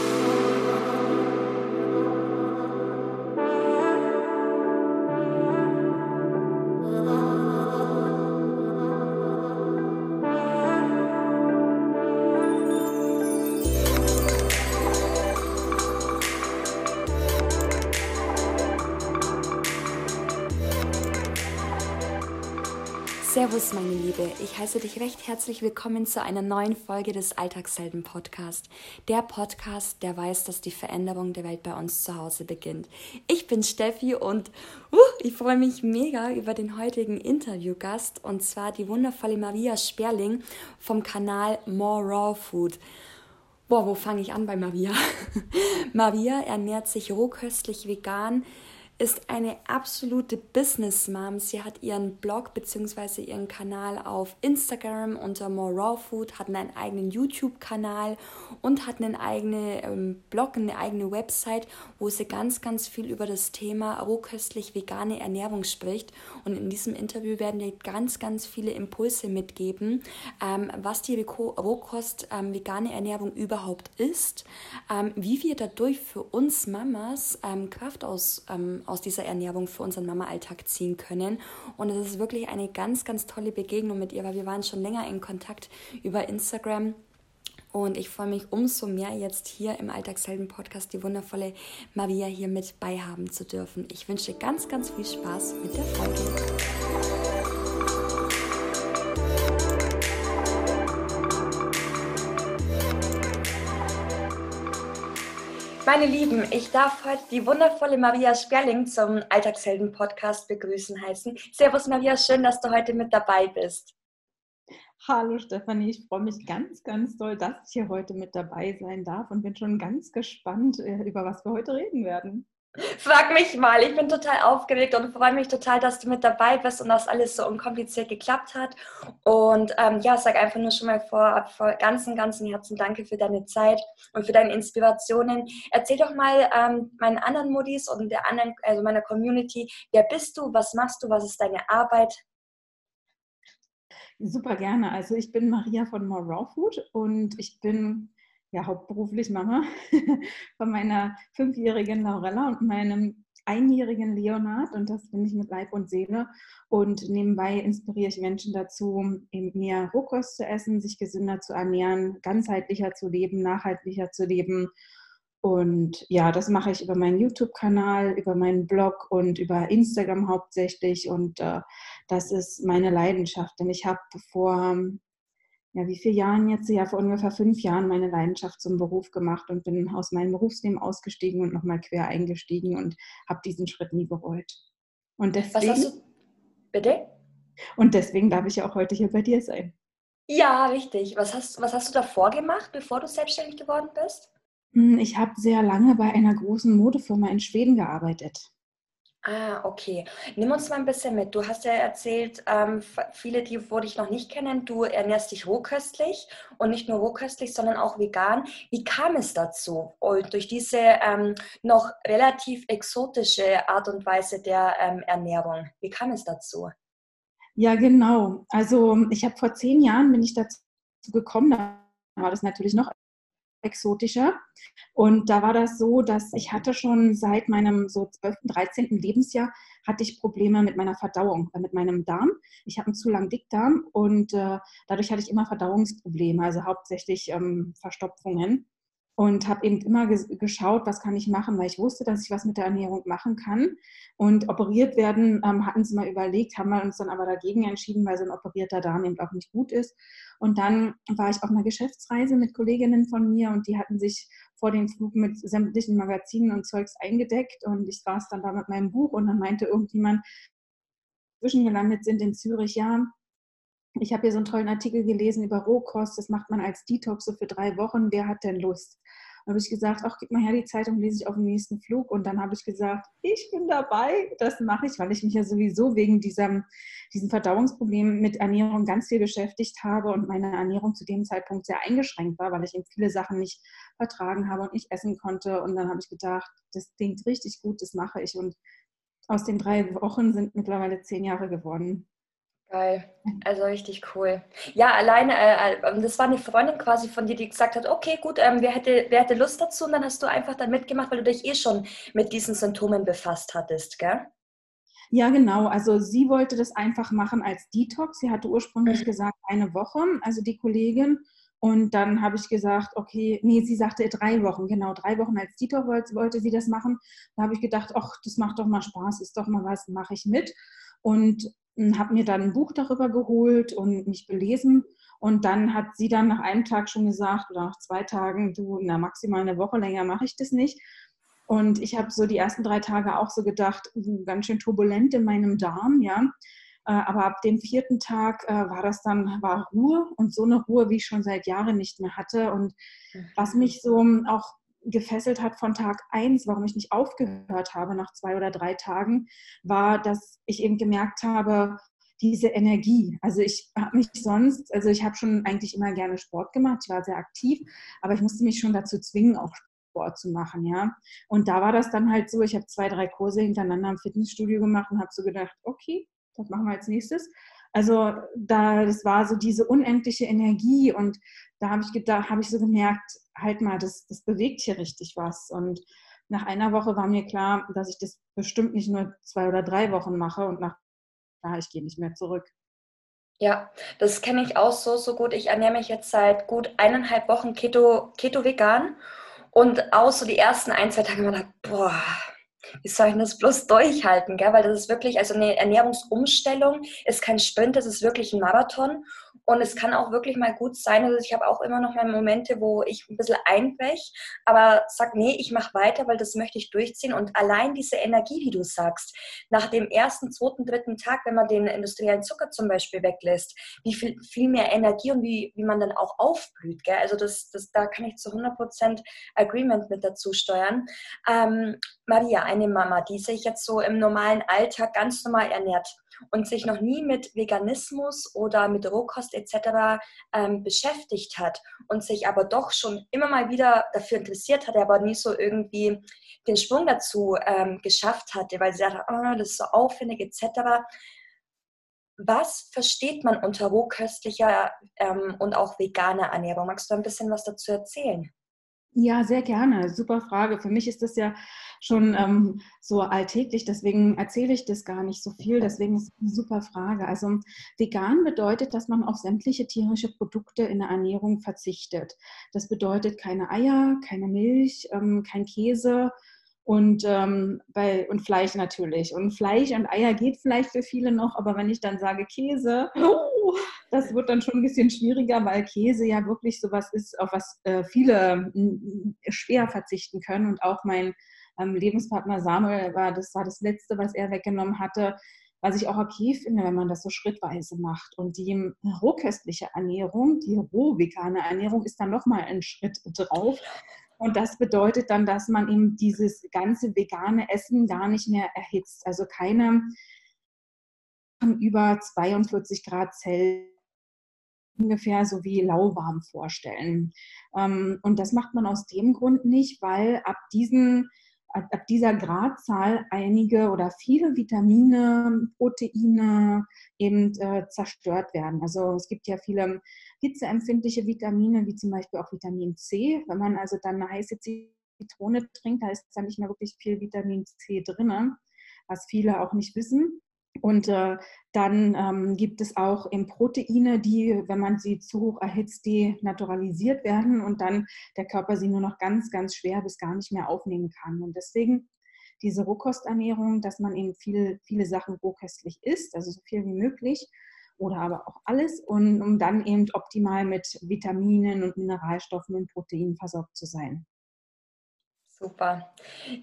Oh. Servus, meine Liebe. Ich heiße dich recht herzlich willkommen zu einer neuen Folge des Alltagshelden Podcast. Der Podcast, der weiß, dass die Veränderung der Welt bei uns zu Hause beginnt. Ich bin Steffi und uh, ich freue mich mega über den heutigen Interviewgast und zwar die wundervolle Maria Sperling vom Kanal More Raw Food. Boah, wo fange ich an bei Maria? Maria ernährt sich rohköstlich vegan ist eine absolute Business Mom. Sie hat ihren Blog bzw. ihren Kanal auf Instagram unter More Raw Food, hat einen eigenen YouTube-Kanal und hat einen eigenen ähm, Blog, eine eigene Website, wo sie ganz, ganz viel über das Thema rohköstlich vegane Ernährung spricht. Und in diesem Interview werden wir ganz, ganz viele Impulse mitgeben, ähm, was die Rohkost ähm, vegane Ernährung überhaupt ist, ähm, wie wir dadurch für uns Mamas ähm, Kraft aus ähm, aus dieser Ernährung für unseren Mama-Alltag ziehen können. Und es ist wirklich eine ganz, ganz tolle Begegnung mit ihr, weil wir waren schon länger in Kontakt über Instagram. Und ich freue mich umso mehr, jetzt hier im Alltagshelden-Podcast die wundervolle Maria hier mit beihaben zu dürfen. Ich wünsche ganz, ganz viel Spaß mit der Folge. Meine Lieben, ich darf heute die wundervolle Maria Sperling zum Alltagshelden-Podcast begrüßen heißen. Servus Maria, schön, dass du heute mit dabei bist. Hallo Stefanie, ich freue mich ganz, ganz doll, dass ich hier heute mit dabei sein darf und bin schon ganz gespannt, äh, über was wir heute reden werden. Frag mich mal, ich bin total aufgeregt und freue mich total, dass du mit dabei bist und dass alles so unkompliziert geklappt hat. Und ähm, ja, sag einfach nur schon mal vorab vor ganzem, ganzem Herzen Danke für deine Zeit und für deine Inspirationen. Erzähl doch mal ähm, meinen anderen Modis und der anderen, also meiner Community, wer bist du, was machst du, was ist deine Arbeit? Super gerne. Also ich bin Maria von More Raw Food und ich bin ja, hauptberuflich Mama von meiner fünfjährigen Laurella und meinem einjährigen Leonard und das bin ich mit Leib und Seele. Und nebenbei inspiriere ich Menschen dazu, eben mehr Rohkost zu essen, sich gesünder zu ernähren, ganzheitlicher zu leben, nachhaltiger zu leben. Und ja, das mache ich über meinen YouTube-Kanal, über meinen Blog und über Instagram hauptsächlich. Und äh, das ist meine Leidenschaft, denn ich habe vor ja, wie viele Jahren jetzt, ja, vor ungefähr fünf Jahren meine Leidenschaft zum Beruf gemacht und bin aus meinem Berufsleben ausgestiegen und nochmal quer eingestiegen und habe diesen Schritt nie bereut. Und deswegen, Was hast du? Bitte? Und deswegen darf ich ja auch heute hier bei dir sein. Ja, richtig. Was hast, was hast du davor gemacht, bevor du selbstständig geworden bist? Hm, ich habe sehr lange bei einer großen Modefirma in Schweden gearbeitet. Ah, okay. Nimm uns mal ein bisschen mit. Du hast ja erzählt, ähm, viele, die wo dich noch nicht kennen, du ernährst dich rohköstlich und nicht nur rohköstlich, sondern auch vegan. Wie kam es dazu? Und durch diese ähm, noch relativ exotische Art und Weise der ähm, Ernährung, wie kam es dazu? Ja, genau. Also ich habe vor zehn Jahren bin ich dazu gekommen, da war das natürlich noch exotischer. Und da war das so, dass ich hatte schon seit meinem so 12., 13. Lebensjahr hatte ich Probleme mit meiner Verdauung, äh, mit meinem Darm. Ich habe einen zu langen Dickdarm und äh, dadurch hatte ich immer Verdauungsprobleme, also hauptsächlich ähm, Verstopfungen und habe eben immer geschaut, was kann ich machen, weil ich wusste, dass ich was mit der Ernährung machen kann. Und operiert werden, ähm, hatten sie mal überlegt, haben wir uns dann aber dagegen entschieden, weil so ein operierter Darm eben auch nicht gut ist. Und dann war ich auf einer Geschäftsreise mit Kolleginnen von mir und die hatten sich vor dem Flug mit sämtlichen Magazinen und Zeugs eingedeckt und ich saß dann da mit meinem Buch und dann meinte irgendjemand, zwischengelandet sind in Zürich, ja, ich habe hier so einen tollen Artikel gelesen über Rohkost, das macht man als Detox so für drei Wochen, wer hat denn Lust? Dann habe ich gesagt, ach, gib mal her die Zeitung, lese ich auf dem nächsten Flug. Und dann habe ich gesagt, ich bin dabei, das mache ich, weil ich mich ja sowieso wegen diesem, diesem Verdauungsproblem mit Ernährung ganz viel beschäftigt habe und meine Ernährung zu dem Zeitpunkt sehr eingeschränkt war, weil ich eben viele Sachen nicht vertragen habe und nicht essen konnte. Und dann habe ich gedacht, das klingt richtig gut, das mache ich. Und aus den drei Wochen sind mittlerweile zehn Jahre geworden. Geil, also richtig cool. Ja, alleine, äh, äh, das war eine Freundin quasi von dir, die gesagt hat, okay, gut, ähm, wer, hätte, wer hätte Lust dazu? Und dann hast du einfach dann mitgemacht, weil du dich eh schon mit diesen Symptomen befasst hattest, gell? Ja, genau. Also sie wollte das einfach machen als Detox. Sie hatte ursprünglich mhm. gesagt eine Woche, also die Kollegin. Und dann habe ich gesagt, okay, nee, sie sagte drei Wochen, genau, drei Wochen als Detox wollte, wollte sie das machen. Da habe ich gedacht, ach, das macht doch mal Spaß, ist doch mal was, mache ich mit. Und habe mir dann ein Buch darüber geholt und mich belesen. Und dann hat sie dann nach einem Tag schon gesagt oder nach zwei Tagen, du, na maximal eine Woche länger mache ich das nicht. Und ich habe so die ersten drei Tage auch so gedacht, ganz schön turbulent in meinem Darm, ja. Äh, aber ab dem vierten Tag äh, war das dann, war Ruhe und so eine Ruhe, wie ich schon seit Jahren nicht mehr hatte. Und was mich so auch gefesselt hat von Tag eins, warum ich nicht aufgehört habe nach zwei oder drei Tagen, war, dass ich eben gemerkt habe, diese Energie. Also ich habe mich sonst, also ich habe schon eigentlich immer gerne Sport gemacht, ich war sehr aktiv, aber ich musste mich schon dazu zwingen, auch Sport zu machen, ja. Und da war das dann halt so, ich habe zwei, drei Kurse hintereinander im Fitnessstudio gemacht und habe so gedacht, okay, das machen wir als nächstes. Also da, das war so diese unendliche Energie und da habe ich gedacht, habe ich so gemerkt, halt mal, das, das bewegt hier richtig was. Und nach einer Woche war mir klar, dass ich das bestimmt nicht nur zwei oder drei Wochen mache und nach, ja, ich gehe nicht mehr zurück. Ja, das kenne ich auch so, so gut. Ich ernähre mich jetzt seit gut eineinhalb Wochen Keto, Keto vegan und auch so die ersten ein, zwei Tage immer boah, wie soll ich das bloß durchhalten, gell? weil das ist wirklich, also eine Ernährungsumstellung ist kein Sprint, das ist wirklich ein Marathon und es kann auch wirklich mal gut sein, also ich habe auch immer noch mal Momente, wo ich ein bisschen einbrech, aber sag, nee, ich mache weiter, weil das möchte ich durchziehen und allein diese Energie, wie du sagst, nach dem ersten, zweiten, dritten Tag, wenn man den industriellen Zucker zum Beispiel weglässt, wie viel, viel mehr Energie und wie, wie man dann auch aufblüht, gell? also das, das, da kann ich zu 100% Agreement mit dazu steuern. Ähm, Maria, eine Mama, die sich jetzt so im normalen Alltag ganz normal ernährt und sich noch nie mit Veganismus oder mit Rohkost etc. Ähm, beschäftigt hat und sich aber doch schon immer mal wieder dafür interessiert hatte, aber nie so irgendwie den Sprung dazu ähm, geschafft hatte, weil sie dachte, oh, das ist so aufwendig etc. Was versteht man unter rohköstlicher ähm, und auch veganer Ernährung? Magst du ein bisschen was dazu erzählen? Ja, sehr gerne. Super Frage. Für mich ist das ja schon ähm, so alltäglich, deswegen erzähle ich das gar nicht so viel. Deswegen ist es eine super Frage. Also vegan bedeutet, dass man auf sämtliche tierische Produkte in der Ernährung verzichtet. Das bedeutet keine Eier, keine Milch, ähm, kein Käse, und, ähm, bei, und Fleisch natürlich. Und Fleisch und Eier geht vielleicht für viele noch, aber wenn ich dann sage Käse, oh, das wird dann schon ein bisschen schwieriger, weil Käse ja wirklich sowas ist, auf was äh, viele schwer verzichten können. Und auch mein ähm, Lebenspartner Samuel war das war das Letzte, was er weggenommen hatte. Was ich auch okay finde, wenn man das so schrittweise macht. Und die rohköstliche Ernährung, die roh-vegane Ernährung ist dann nochmal ein Schritt drauf. Und das bedeutet dann, dass man eben dieses ganze vegane Essen gar nicht mehr erhitzt. Also keine über 42 Grad Zelt ungefähr so wie lauwarm vorstellen. Ähm, und das macht man aus dem Grund nicht, weil ab diesen ab dieser Gradzahl einige oder viele Vitamine, Proteine eben äh, zerstört werden. Also es gibt ja viele hitzeempfindliche Vitamine, wie zum Beispiel auch Vitamin C. Wenn man also dann eine heiße Zitrone trinkt, da ist dann nicht mehr wirklich viel Vitamin C drin, was viele auch nicht wissen. Und äh, dann ähm, gibt es auch eben Proteine, die, wenn man sie zu hoch erhitzt, denaturalisiert werden und dann der Körper sie nur noch ganz, ganz schwer bis gar nicht mehr aufnehmen kann. Und deswegen diese Rohkosternährung, dass man eben viel, viele Sachen rohköstlich isst, also so viel wie möglich oder aber auch alles, und, um dann eben optimal mit Vitaminen und Mineralstoffen und Proteinen versorgt zu sein. Super.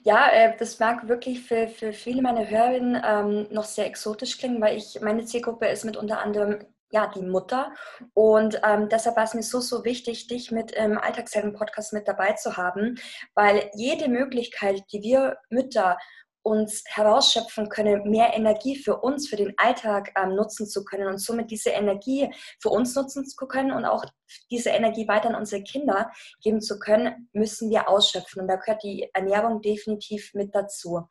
Ja, äh, das mag wirklich für, für viele meiner Hörerinnen ähm, noch sehr exotisch klingen, weil ich, meine Zielgruppe ist mit unter anderem ja, die Mutter. Und ähm, deshalb war es mir so, so wichtig, dich mit im Alltagshelden-Podcast mit dabei zu haben, weil jede Möglichkeit, die wir Mütter uns herausschöpfen können, mehr Energie für uns, für den Alltag ähm, nutzen zu können und somit diese Energie für uns nutzen zu können und auch diese Energie weiter an unsere Kinder geben zu können, müssen wir ausschöpfen. Und da gehört die Ernährung definitiv mit dazu.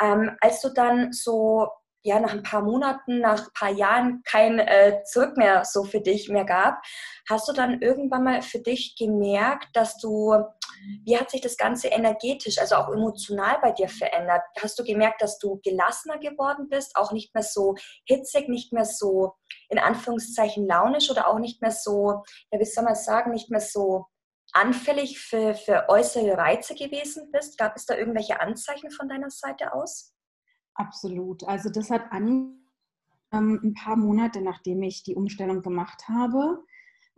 Ähm, als du dann so ja nach ein paar Monaten, nach ein paar Jahren kein äh, Zurück mehr so für dich mehr gab, hast du dann irgendwann mal für dich gemerkt, dass du, wie hat sich das Ganze energetisch, also auch emotional bei dir verändert? Hast du gemerkt, dass du gelassener geworden bist, auch nicht mehr so hitzig, nicht mehr so in Anführungszeichen launisch oder auch nicht mehr so, ja, wie soll man sagen, nicht mehr so anfällig für, für äußere Reize gewesen bist? Gab es da irgendwelche Anzeichen von deiner Seite aus? Absolut. Also das hat an, ähm, ein paar Monate, nachdem ich die Umstellung gemacht habe.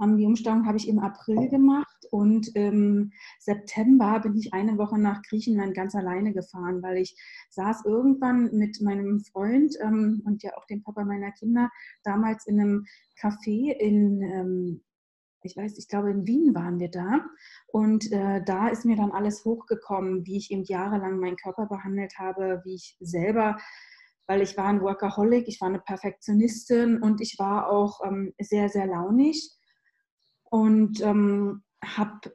Ähm, die Umstellung habe ich im April gemacht und im September bin ich eine Woche nach Griechenland ganz alleine gefahren, weil ich saß irgendwann mit meinem Freund ähm, und ja auch dem Papa meiner Kinder damals in einem Café in ähm, ich weiß, ich glaube, in Wien waren wir da. Und äh, da ist mir dann alles hochgekommen, wie ich eben jahrelang meinen Körper behandelt habe, wie ich selber, weil ich war ein Workaholic, ich war eine Perfektionistin und ich war auch ähm, sehr, sehr launig und ähm, habe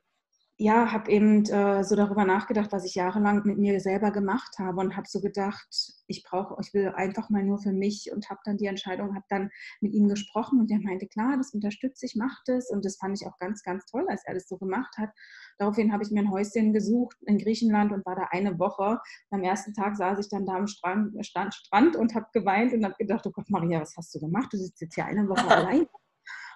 ja, habe eben äh, so darüber nachgedacht, was ich jahrelang mit mir selber gemacht habe und habe so gedacht, ich brauche, ich will einfach mal nur für mich und habe dann die Entscheidung, habe dann mit ihm gesprochen und der meinte, klar, das unterstütze ich, mach das und das fand ich auch ganz, ganz toll, als er das so gemacht hat. Daraufhin habe ich mir ein Häuschen gesucht in Griechenland und war da eine Woche. am ersten Tag saß ich dann da am Strand, Strand, Strand und habe geweint und habe gedacht, oh Gott, Maria, was hast du gemacht? Du sitzt jetzt hier eine Woche allein.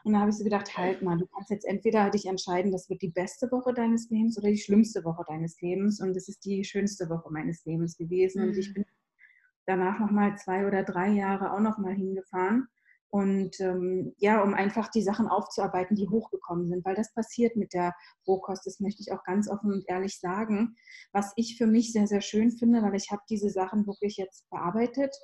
Und da habe ich so gedacht, halt mal, du kannst jetzt entweder dich entscheiden, das wird die beste Woche deines Lebens oder die schlimmste Woche deines Lebens. Und das ist die schönste Woche meines Lebens gewesen. Mhm. Und ich mhm. bin danach nochmal zwei oder drei Jahre auch nochmal hingefahren. Und ähm, ja, um einfach die Sachen aufzuarbeiten, die hochgekommen sind, weil das passiert mit der Rohkost, das möchte ich auch ganz offen und ehrlich sagen. Was ich für mich sehr, sehr schön finde, weil ich habe diese Sachen wirklich jetzt bearbeitet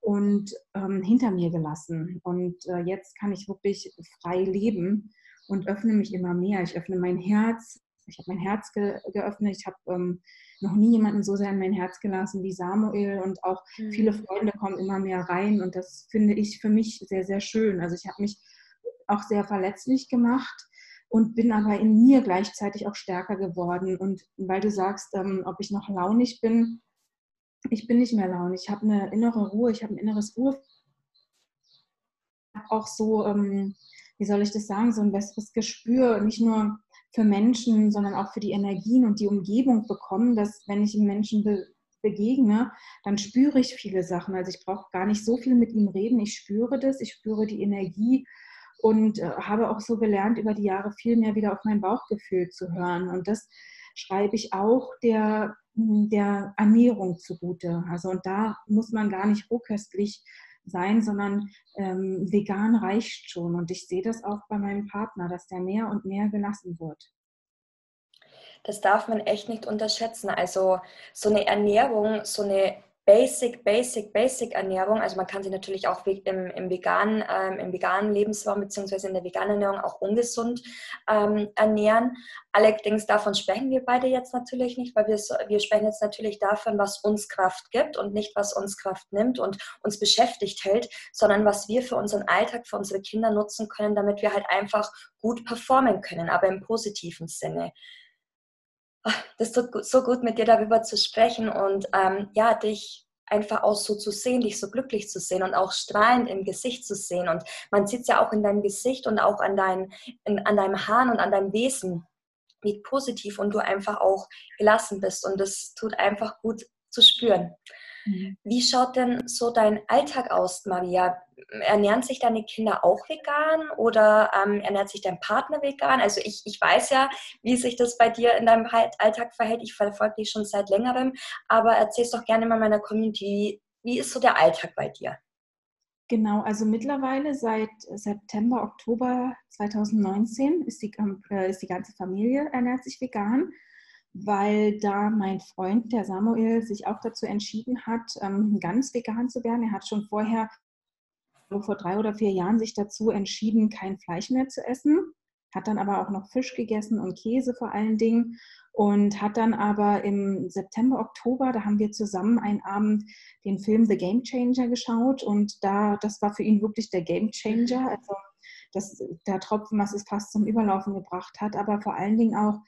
und ähm, hinter mir gelassen. Und äh, jetzt kann ich wirklich frei leben und öffne mich immer mehr. Ich öffne mein Herz. Ich habe mein Herz ge geöffnet. Ich habe ähm, noch nie jemanden so sehr in mein Herz gelassen wie Samuel und auch mhm. viele Freunde kommen immer mehr rein und das finde ich für mich sehr, sehr schön. Also ich habe mich auch sehr verletzlich gemacht und bin aber in mir gleichzeitig auch stärker geworden. Und weil du sagst, ähm, ob ich noch launig bin, ich bin nicht mehr launig. Ich habe eine innere Ruhe, ich habe ein inneres Ruhe. Auch so, ähm, wie soll ich das sagen, so ein besseres Gespür, nicht nur für Menschen, sondern auch für die Energien und die Umgebung bekommen, dass wenn ich einem Menschen be begegne, dann spüre ich viele Sachen. Also ich brauche gar nicht so viel mit ihm reden. Ich spüre das, ich spüre die Energie und äh, habe auch so gelernt, über die Jahre viel mehr wieder auf mein Bauchgefühl zu hören. Und das schreibe ich auch der der Ernährung zugute. Also und da muss man gar nicht rohköstlich sein, sondern ähm, vegan reicht schon. Und ich sehe das auch bei meinem Partner, dass der mehr und mehr gelassen wird. Das darf man echt nicht unterschätzen. Also so eine Ernährung, so eine Basic, Basic, Basic Ernährung. Also man kann sich natürlich auch im, im, veganen, ähm, im veganen Lebensraum bzw. in der veganen Ernährung auch ungesund ähm, ernähren. Allerdings davon sprechen wir beide jetzt natürlich nicht, weil wir, wir sprechen jetzt natürlich davon, was uns Kraft gibt und nicht, was uns Kraft nimmt und uns beschäftigt hält, sondern was wir für unseren Alltag, für unsere Kinder nutzen können, damit wir halt einfach gut performen können, aber im positiven Sinne das tut so gut, mit dir darüber zu sprechen und ähm, ja, dich einfach auch so zu sehen, dich so glücklich zu sehen und auch strahlend im Gesicht zu sehen. Und man sieht es ja auch in deinem Gesicht und auch an, dein, in, an deinem Haaren und an deinem Wesen, wie positiv und du einfach auch gelassen bist. Und das tut einfach gut zu spüren. Mhm. Wie schaut denn so dein Alltag aus, Maria? Ernähren sich deine Kinder auch vegan oder ähm, ernährt sich dein Partner vegan? Also ich, ich weiß ja, wie sich das bei dir in deinem Alltag verhält. Ich verfolge dich schon seit längerem, aber erzähl es doch gerne mal meiner Community. Wie ist so der Alltag bei dir? Genau, also mittlerweile seit September, Oktober 2019 ist die, äh, ist die ganze Familie ernährt sich vegan weil da mein Freund, der Samuel, sich auch dazu entschieden hat, ähm, ganz vegan zu werden. Er hat schon vorher, vor drei oder vier Jahren, sich dazu entschieden, kein Fleisch mehr zu essen, hat dann aber auch noch Fisch gegessen und Käse vor allen Dingen und hat dann aber im September, Oktober, da haben wir zusammen einen Abend den Film The Game Changer geschaut und da, das war für ihn wirklich der Game Changer, also das, der Tropfen, was es fast zum Überlaufen gebracht hat, aber vor allen Dingen auch,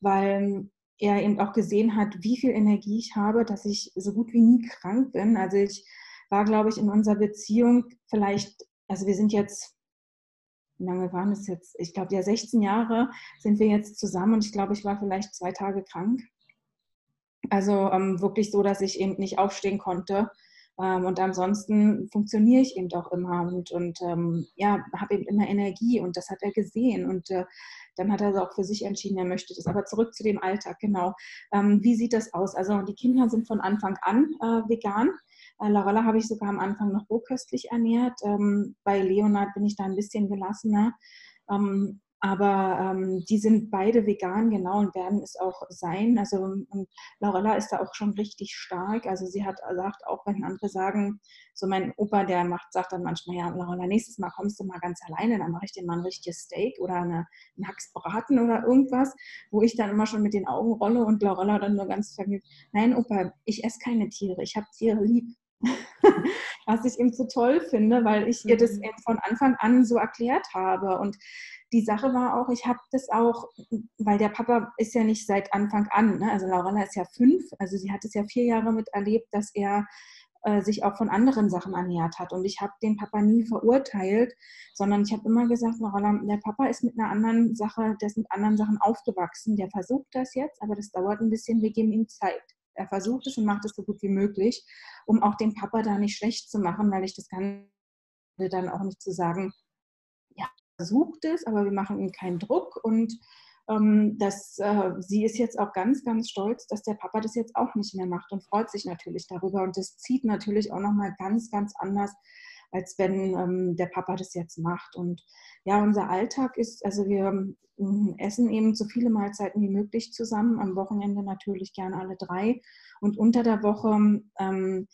weil er eben auch gesehen hat, wie viel Energie ich habe, dass ich so gut wie nie krank bin. Also ich war, glaube ich, in unserer Beziehung vielleicht, also wir sind jetzt, wie lange waren es jetzt? Ich glaube, ja, 16 Jahre sind wir jetzt zusammen und ich glaube, ich war vielleicht zwei Tage krank. Also ähm, wirklich so, dass ich eben nicht aufstehen konnte. Ähm, und ansonsten funktioniere ich eben doch immer und, und ähm, ja, habe eben immer Energie und das hat er gesehen. Und äh, dann hat er auch für sich entschieden, er möchte das. Aber zurück zu dem Alltag, genau. Ähm, wie sieht das aus? Also die Kinder sind von Anfang an äh, vegan. Äh, Larella habe ich sogar am Anfang noch rohköstlich ernährt. Ähm, bei Leonard bin ich da ein bisschen gelassener. Ähm, aber ähm, die sind beide vegan, genau, und werden es auch sein. Also und Laurella ist da auch schon richtig stark. Also sie hat sagt, auch wenn andere sagen, so mein Opa, der macht, sagt dann manchmal, ja, Laurella, nächstes Mal kommst du mal ganz alleine, dann mache ich dir mal ein richtiges Steak oder eine, einen Hacksbraten oder irgendwas, wo ich dann immer schon mit den Augen rolle und Laurella dann nur ganz vergnügt, nein, Opa, ich esse keine Tiere, ich habe Tiere lieb. Was ich eben so toll finde, weil ich ihr das mhm. eben von Anfang an so erklärt habe. Und die Sache war auch, ich habe das auch, weil der Papa ist ja nicht seit Anfang an, ne? also Laurella ist ja fünf, also sie hat es ja vier Jahre miterlebt, dass er äh, sich auch von anderen Sachen ernährt hat. Und ich habe den Papa nie verurteilt, sondern ich habe immer gesagt, Laurella, der Papa ist mit einer anderen Sache, der ist mit anderen Sachen aufgewachsen, der versucht das jetzt, aber das dauert ein bisschen, wir geben ihm Zeit. Er versucht es und macht es so gut wie möglich, um auch den Papa da nicht schlecht zu machen, weil ich das Ganze dann auch nicht zu sagen, versucht es, aber wir machen ihm keinen Druck und ähm, dass, äh, sie ist jetzt auch ganz, ganz stolz, dass der Papa das jetzt auch nicht mehr macht und freut sich natürlich darüber. Und das zieht natürlich auch nochmal ganz, ganz anders, als wenn ähm, der Papa das jetzt macht. Und ja, unser Alltag ist, also wir ähm, essen eben so viele Mahlzeiten wie möglich zusammen, am Wochenende natürlich gerne alle drei. Und unter der Woche ähm,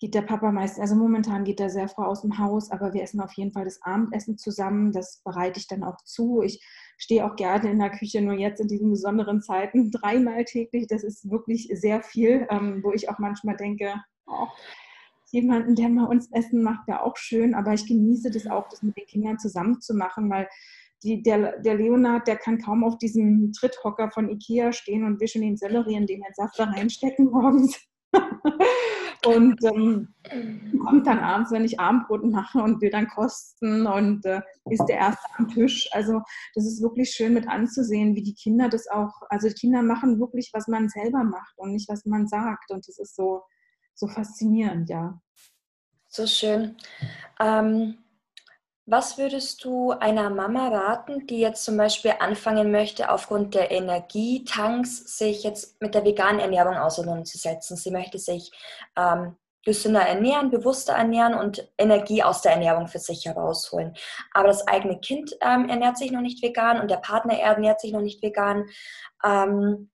geht der Papa meist, also momentan geht er sehr früh aus dem Haus, aber wir essen auf jeden Fall das Abendessen zusammen. Das bereite ich dann auch zu. Ich stehe auch gerne in der Küche, nur jetzt in diesen besonderen Zeiten dreimal täglich. Das ist wirklich sehr viel, ähm, wo ich auch manchmal denke, oh, jemanden, der mal uns Essen macht, wäre auch schön. Aber ich genieße das auch, das mit den Kindern zusammen zu machen, weil die, der, der Leonard, der kann kaum auf diesem Tritthocker von Ikea stehen und wischen den Sellerie, in den Saft da reinstecken morgens. und ähm, kommt dann abends, wenn ich Abendbrot mache und will dann kosten und äh, ist der Erste am Tisch. Also das ist wirklich schön mit anzusehen, wie die Kinder das auch, also die Kinder machen wirklich, was man selber macht und nicht, was man sagt. Und das ist so, so faszinierend, ja. So schön. Ähm, was würdest du einer Mama raten, die jetzt zum Beispiel anfangen möchte, aufgrund der Energietanks sich jetzt mit der veganen Ernährung auseinanderzusetzen? Sie möchte sich ähm, gesünder ernähren, bewusster ernähren und Energie aus der Ernährung für sich herausholen. Aber das eigene Kind ähm, ernährt sich noch nicht vegan und der Partner ernährt sich noch nicht vegan. Ähm,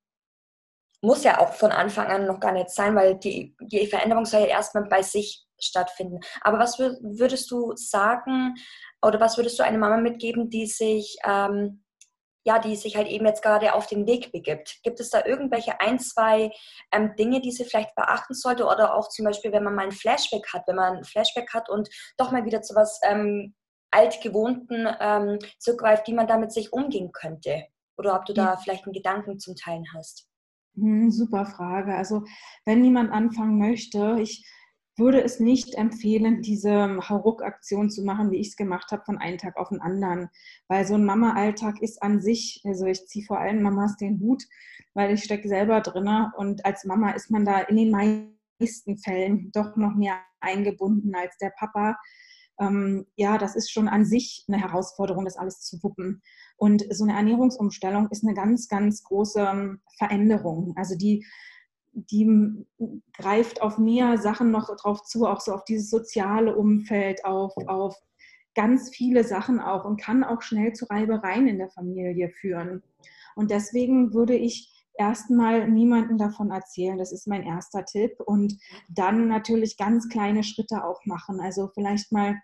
muss ja auch von Anfang an noch gar nicht sein, weil die, die Veränderung soll ja erstmal bei sich stattfinden. Aber was würdest du sagen oder was würdest du einer Mama mitgeben, die sich ähm, ja, die sich halt eben jetzt gerade auf den Weg begibt. Gibt es da irgendwelche ein, zwei ähm, Dinge, die sie vielleicht beachten sollte? Oder auch zum Beispiel, wenn man mal ein Flashback hat, wenn man ein Flashback hat und doch mal wieder zu was ähm, altgewohnten ähm, zurückgreift, wie man damit sich umgehen könnte? Oder ob du da vielleicht einen Gedanken zum Teilen hast? Hm, super Frage. Also wenn jemand anfangen möchte, ich würde es nicht empfehlen, diese Hauruck-Aktion zu machen, wie ich es gemacht habe, von einem Tag auf den anderen. Weil so ein Mama-Alltag ist an sich, also ich ziehe vor allen Mamas den Hut, weil ich stecke selber drin. Und als Mama ist man da in den meisten Fällen doch noch mehr eingebunden als der Papa. Ähm, ja, das ist schon an sich eine Herausforderung, das alles zu wuppen. Und so eine Ernährungsumstellung ist eine ganz, ganz große Veränderung. Also die die greift auf mehr Sachen noch drauf zu, auch so auf dieses soziale Umfeld, auf, auf ganz viele Sachen auch und kann auch schnell zu Reibereien in der Familie führen. Und deswegen würde ich erstmal niemanden davon erzählen. Das ist mein erster Tipp. Und dann natürlich ganz kleine Schritte auch machen. Also vielleicht mal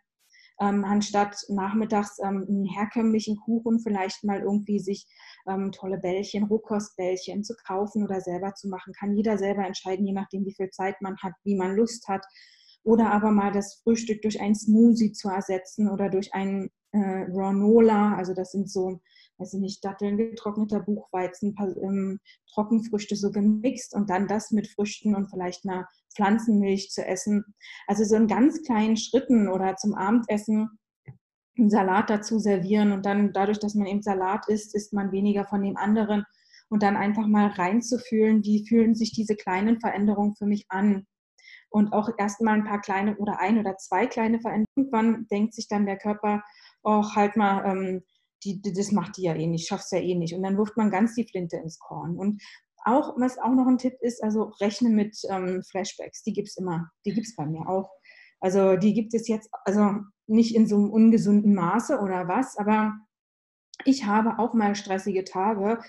ähm, anstatt nachmittags ähm, einen herkömmlichen Kuchen vielleicht mal irgendwie sich ähm, tolle Bällchen, Rohkostbällchen zu kaufen oder selber zu machen. Kann jeder selber entscheiden, je nachdem, wie viel Zeit man hat, wie man Lust hat. Oder aber mal das Frühstück durch ein Smoothie zu ersetzen oder durch einen äh, Granola, also das sind so, weiß ich nicht, Datteln, getrockneter Buchweizen, ähm, Trockenfrüchte so gemixt und dann das mit Früchten und vielleicht einer Pflanzenmilch zu essen. Also so in ganz kleinen Schritten oder zum Abendessen einen Salat dazu servieren und dann dadurch, dass man eben Salat isst, isst man weniger von dem anderen und dann einfach mal reinzufühlen, wie fühlen sich diese kleinen Veränderungen für mich an. Und auch erstmal ein paar kleine oder ein oder zwei kleine Veränderungen. Irgendwann denkt sich dann der Körper, oh, halt mal, ähm, die, die, das macht die ja eh nicht, schaffst ja eh nicht. Und dann wirft man ganz die Flinte ins Korn. Und auch, was auch noch ein Tipp ist, also rechne mit ähm, Flashbacks. Die gibt es immer. Die gibt es bei mir auch. Also die gibt es jetzt, also nicht in so einem ungesunden Maße oder was, aber ich habe auch mal stressige Tage,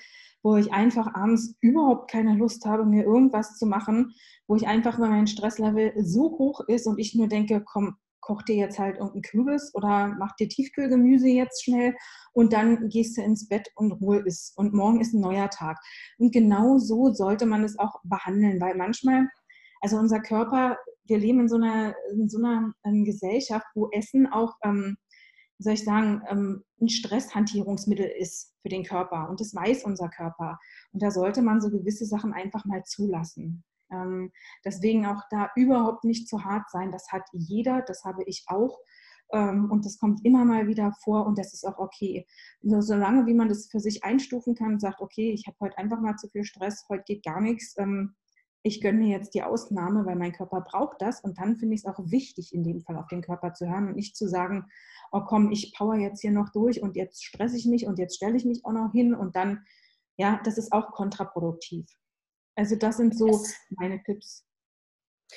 wo ich einfach abends überhaupt keine Lust habe, mir irgendwas zu machen, wo ich einfach, weil mein Stresslevel so hoch ist und ich nur denke, komm, koch dir jetzt halt irgendeinen Kürbis oder mach dir Tiefkühlgemüse jetzt schnell und dann gehst du ins Bett und Ruhe ist. Und morgen ist ein neuer Tag. Und genau so sollte man es auch behandeln, weil manchmal, also unser Körper, wir leben in so einer, in so einer ähm, Gesellschaft, wo Essen auch, ähm, wie soll ich sagen, ähm, ein Stresshantierungsmittel ist für den Körper. Und das weiß unser Körper. Und da sollte man so gewisse Sachen einfach mal zulassen. Ähm, deswegen auch da überhaupt nicht zu hart sein. Das hat jeder, das habe ich auch. Ähm, und das kommt immer mal wieder vor und das ist auch okay. Nur solange wie man das für sich einstufen kann, sagt, okay, ich habe heute einfach mal zu viel Stress, heute geht gar nichts. Ähm, ich gönne mir jetzt die Ausnahme, weil mein Körper braucht das. Und dann finde ich es auch wichtig, in dem Fall auf den Körper zu hören und nicht zu sagen, oh komm, ich power jetzt hier noch durch und jetzt stresse ich mich und jetzt stelle ich mich auch noch hin und dann, ja, das ist auch kontraproduktiv. Also das sind so meine Tipps.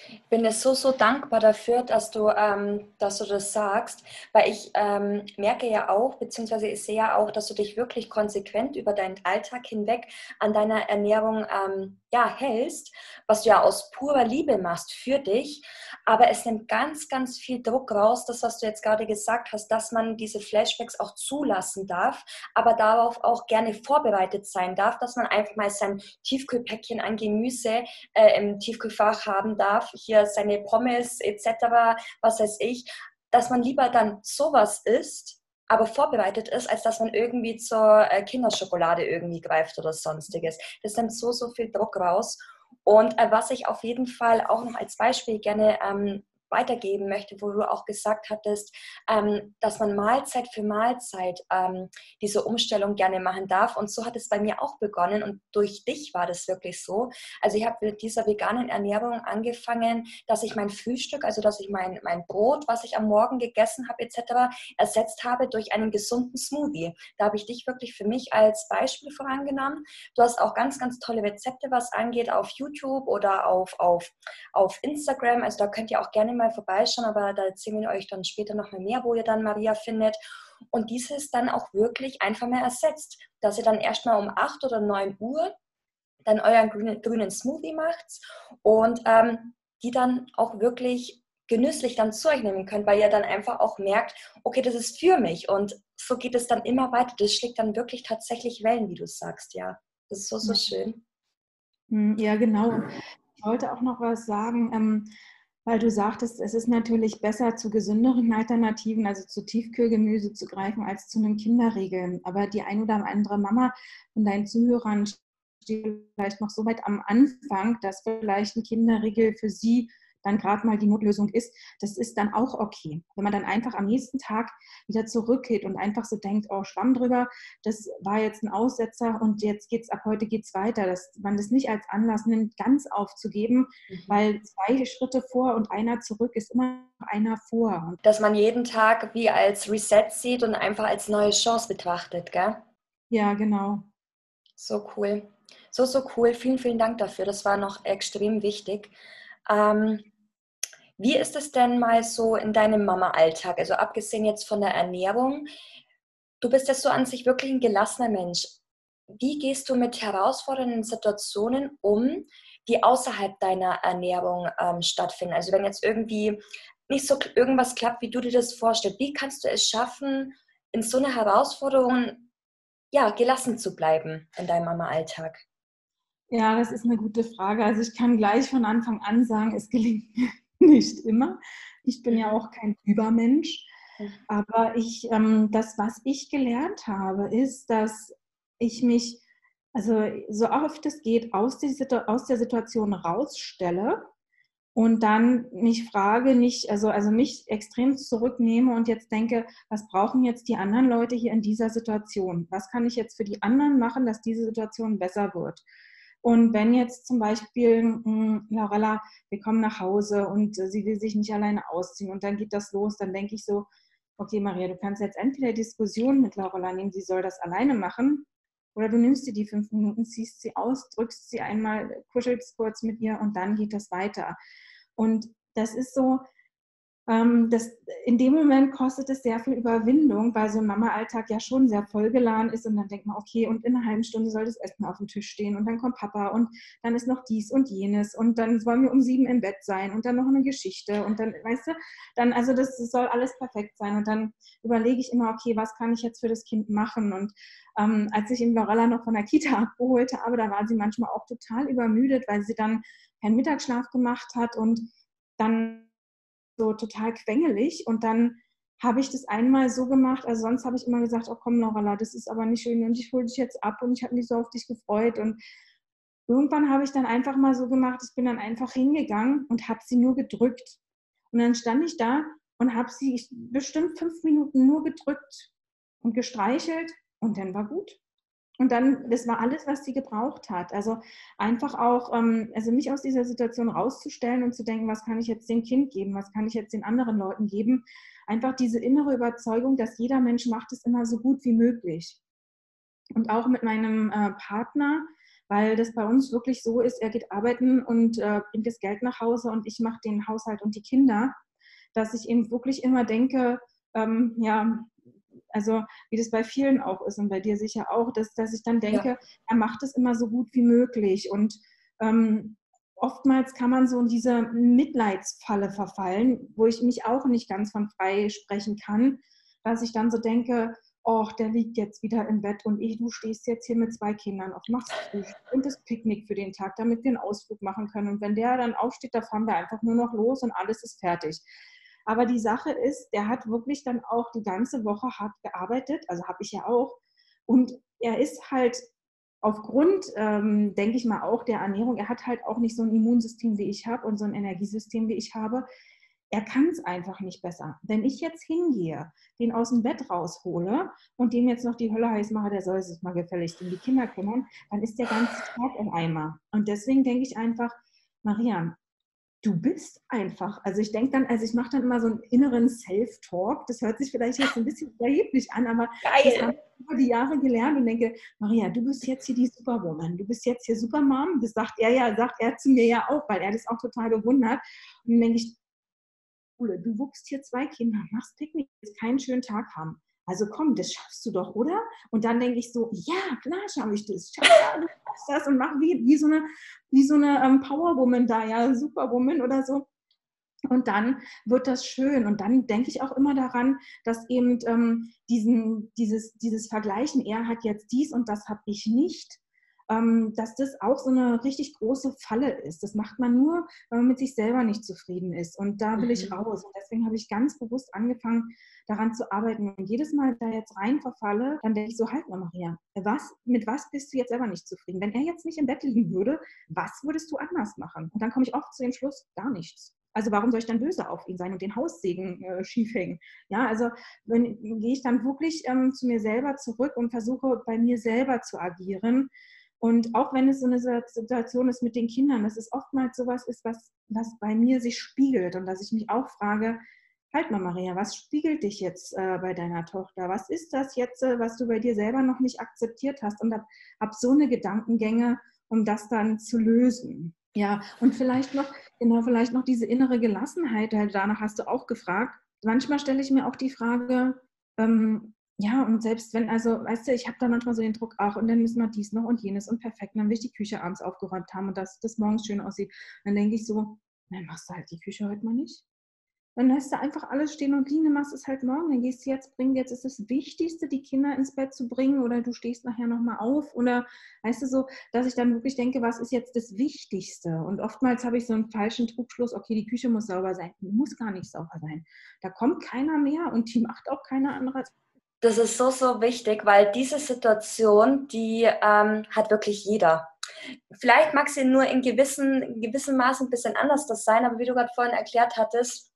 Ich bin dir so, so dankbar dafür, dass du, ähm, dass du das sagst, weil ich ähm, merke ja auch, beziehungsweise ich sehe ja auch, dass du dich wirklich konsequent über deinen Alltag hinweg an deiner Ernährung ähm, ja, hältst, was du ja aus purer Liebe machst für dich. Aber es nimmt ganz, ganz viel Druck raus, das, was du jetzt gerade gesagt hast, dass man diese Flashbacks auch zulassen darf, aber darauf auch gerne vorbereitet sein darf, dass man einfach mal sein Tiefkühlpäckchen an Gemüse äh, im Tiefkühlfach haben darf, hier seine Pommes etc., was weiß ich, dass man lieber dann sowas isst, aber vorbereitet ist, als dass man irgendwie zur äh, Kinderschokolade irgendwie greift oder sonstiges. Das nimmt so, so viel Druck raus. Und äh, was ich auf jeden Fall auch noch als Beispiel gerne ähm, weitergeben möchte, wo du auch gesagt hattest, ähm, dass man Mahlzeit für Mahlzeit ähm, diese Umstellung gerne machen darf. Und so hat es bei mir auch begonnen und durch dich war das wirklich so. Also ich habe mit dieser veganen Ernährung angefangen, dass ich mein Frühstück, also dass ich mein, mein Brot, was ich am Morgen gegessen habe etc., ersetzt habe durch einen gesunden Smoothie. Da habe ich dich wirklich für mich als Beispiel vorangenommen. Du hast auch ganz, ganz tolle Rezepte, was angeht, auf YouTube oder auf, auf, auf Instagram. Also da könnt ihr auch gerne mal vorbeischauen, aber da erzählen wir euch dann später noch mal mehr, wo ihr dann Maria findet. Und dieses dann auch wirklich einfach mal ersetzt, dass ihr dann erstmal um 8 oder 9 Uhr dann euren grünen, grünen Smoothie macht und ähm, die dann auch wirklich genüsslich dann zu euch nehmen könnt, weil ihr dann einfach auch merkt, okay, das ist für mich und so geht es dann immer weiter. Das schlägt dann wirklich tatsächlich Wellen, wie du sagst, ja. Das ist so, so schön. Hm, ja, genau. Ich wollte auch noch was sagen. Ähm, weil du sagtest, es ist natürlich besser, zu gesünderen Alternativen, also zu Tiefkühlgemüse zu greifen, als zu einem Kinderriegel. Aber die ein oder andere Mama von deinen Zuhörern steht vielleicht noch so weit am Anfang, dass vielleicht ein Kinderriegel für sie dann gerade mal die Notlösung ist, das ist dann auch okay. Wenn man dann einfach am nächsten Tag wieder zurückgeht und einfach so denkt, oh, Schwamm drüber, das war jetzt ein Aussetzer und jetzt geht's ab heute geht's weiter, dass man das nicht als Anlass nimmt, ganz aufzugeben, mhm. weil zwei Schritte vor und einer zurück ist immer einer vor. Dass man jeden Tag wie als Reset sieht und einfach als neue Chance betrachtet, gell? Ja, genau. So cool. So, so cool. Vielen, vielen Dank dafür. Das war noch extrem wichtig. Ähm, wie ist es denn mal so in deinem Mama-Alltag? Also abgesehen jetzt von der Ernährung, du bist ja so an sich wirklich ein gelassener Mensch. Wie gehst du mit herausfordernden Situationen um, die außerhalb deiner Ernährung ähm, stattfinden? Also wenn jetzt irgendwie nicht so irgendwas klappt, wie du dir das vorstellst, wie kannst du es schaffen, in so einer Herausforderung ja, gelassen zu bleiben in deinem Mama-Alltag? Ja, das ist eine gute Frage. Also ich kann gleich von Anfang an sagen, es gelingt mir nicht immer. Ich bin ja auch kein Übermensch. Aber ich, ähm, das, was ich gelernt habe, ist, dass ich mich, also so oft es geht, aus, die, aus der Situation rausstelle und dann mich frage, nicht, also, also mich extrem zurücknehme und jetzt denke, was brauchen jetzt die anderen Leute hier in dieser Situation? Was kann ich jetzt für die anderen machen, dass diese Situation besser wird? Und wenn jetzt zum Beispiel, mh, hm, Laurella, wir kommen nach Hause und äh, sie will sich nicht alleine ausziehen und dann geht das los, dann denke ich so, okay, Maria, du kannst jetzt entweder Diskussion mit Laurella nehmen, sie soll das alleine machen, oder du nimmst dir die fünf Minuten, ziehst sie aus, drückst sie einmal, kuschelst kurz mit ihr und dann geht das weiter. Und das ist so, ähm, das, in dem Moment kostet es sehr viel Überwindung, weil so ein Mama-Alltag ja schon sehr vollgeladen ist und dann denkt man, okay, und in einer halben Stunde soll das Essen auf dem Tisch stehen und dann kommt Papa und dann ist noch dies und jenes und dann wollen wir um sieben im Bett sein und dann noch eine Geschichte und dann, weißt du, dann, also das, das soll alles perfekt sein und dann überlege ich immer, okay, was kann ich jetzt für das Kind machen? Und ähm, als ich in Lorella noch von der Kita abgeholt habe, da war sie manchmal auch total übermüdet, weil sie dann keinen Mittagsschlaf gemacht hat und dann so total quengelig. Und dann habe ich das einmal so gemacht, also sonst habe ich immer gesagt, oh komm Laurala, das ist aber nicht schön. Und ich hole dich jetzt ab. Und ich habe mich so auf dich gefreut. Und irgendwann habe ich dann einfach mal so gemacht, ich bin dann einfach hingegangen und habe sie nur gedrückt. Und dann stand ich da und habe sie bestimmt fünf Minuten nur gedrückt und gestreichelt. Und dann war gut. Und dann, das war alles, was sie gebraucht hat. Also einfach auch, ähm, also mich aus dieser Situation rauszustellen und zu denken, was kann ich jetzt dem Kind geben, was kann ich jetzt den anderen Leuten geben. Einfach diese innere Überzeugung, dass jeder Mensch macht es immer so gut wie möglich. Und auch mit meinem äh, Partner, weil das bei uns wirklich so ist, er geht arbeiten und äh, bringt das Geld nach Hause und ich mache den Haushalt und die Kinder, dass ich eben wirklich immer denke, ähm, ja, also wie das bei vielen auch ist und bei dir sicher auch, dass, dass ich dann denke, ja. er macht es immer so gut wie möglich. Und ähm, oftmals kann man so in diese Mitleidsfalle verfallen, wo ich mich auch nicht ganz von frei sprechen kann, dass ich dann so denke, oh, der liegt jetzt wieder im Bett und ich, du stehst jetzt hier mit zwei Kindern auf, machst und das Picknick für den Tag, damit wir einen Ausflug machen können. Und wenn der dann aufsteht, da fahren wir einfach nur noch los und alles ist fertig. Aber die Sache ist, der hat wirklich dann auch die ganze Woche hart gearbeitet, also habe ich ja auch. Und er ist halt aufgrund, ähm, denke ich mal, auch der Ernährung, er hat halt auch nicht so ein Immunsystem wie ich habe und so ein Energiesystem wie ich habe. Er kann es einfach nicht besser. Wenn ich jetzt hingehe, den aus dem Bett raushole und dem jetzt noch die Hölle heiß mache, der soll sich mal gefälligst um die Kinder kümmern, dann ist der ganze Tag im Eimer. Und deswegen denke ich einfach, Maria, du bist einfach. Also ich denke dann, also ich mache dann immer so einen inneren Self-Talk. Das hört sich vielleicht jetzt ein bisschen überheblich an, aber Geil. das habe ich über die Jahre gelernt und denke, Maria, du bist jetzt hier die Superwoman, du bist jetzt hier Supermom. Das sagt er ja, sagt er zu mir ja auch, weil er das auch total bewundert. Und dann denke ich, du wuchst hier zwei Kinder, machst Picknick, keinen schönen Tag haben. Also komm, das schaffst du doch, oder? Und dann denke ich so, ja, klar schaffe ich das. Schaff das und mache wie, wie so eine, wie so eine ähm, Powerwoman da, ja, Superwoman oder so. Und dann wird das schön. Und dann denke ich auch immer daran, dass eben ähm, diesen, dieses, dieses Vergleichen, er hat jetzt dies und das habe ich nicht, dass das auch so eine richtig große Falle ist. Das macht man nur, wenn man mit sich selber nicht zufrieden ist. Und da will mhm. ich raus. Und deswegen habe ich ganz bewusst angefangen, daran zu arbeiten. Und jedes Mal, da jetzt rein verfalle, dann denke ich so, halt mal, Maria, was, mit was bist du jetzt selber nicht zufrieden? Wenn er jetzt nicht im Bett liegen würde, was würdest du anders machen? Und dann komme ich oft zu dem Schluss, gar nichts. Also warum soll ich dann böse auf ihn sein und den Haussegen äh, schief hängen? Ja, also wenn, gehe ich dann wirklich ähm, zu mir selber zurück und versuche bei mir selber zu agieren und auch wenn es so eine Situation ist mit den Kindern, dass es oftmals sowas ist, was, was bei mir sich spiegelt und dass ich mich auch frage, halt mal Maria, was spiegelt dich jetzt äh, bei deiner Tochter? Was ist das jetzt, äh, was du bei dir selber noch nicht akzeptiert hast? Und hab, hab so eine Gedankengänge, um das dann zu lösen. Ja, und vielleicht noch, genau, vielleicht noch diese innere Gelassenheit, halt, danach hast du auch gefragt. Manchmal stelle ich mir auch die Frage, ähm, ja, und selbst wenn, also, weißt du, ich habe da manchmal so den Druck, ach, und dann müssen wir dies noch und jenes und perfekt, und dann will ich die Küche abends aufgeräumt haben und dass das morgens schön aussieht. Dann denke ich so, dann machst du halt die Küche heute mal nicht. dann lässt du einfach alles stehen und liegen, machst es halt morgen, dann gehst du jetzt bringen, jetzt ist das Wichtigste, die Kinder ins Bett zu bringen oder du stehst nachher nochmal auf oder weißt du so, dass ich dann wirklich denke, was ist jetzt das Wichtigste? Und oftmals habe ich so einen falschen Trugschluss, okay, die Küche muss sauber sein, die muss gar nicht sauber sein. Da kommt keiner mehr und die macht auch keiner andere. Das ist so, so wichtig, weil diese Situation, die ähm, hat wirklich jeder. Vielleicht mag sie nur in gewissen, in gewissem Maße ein bisschen anders das sein, aber wie du gerade vorhin erklärt hattest,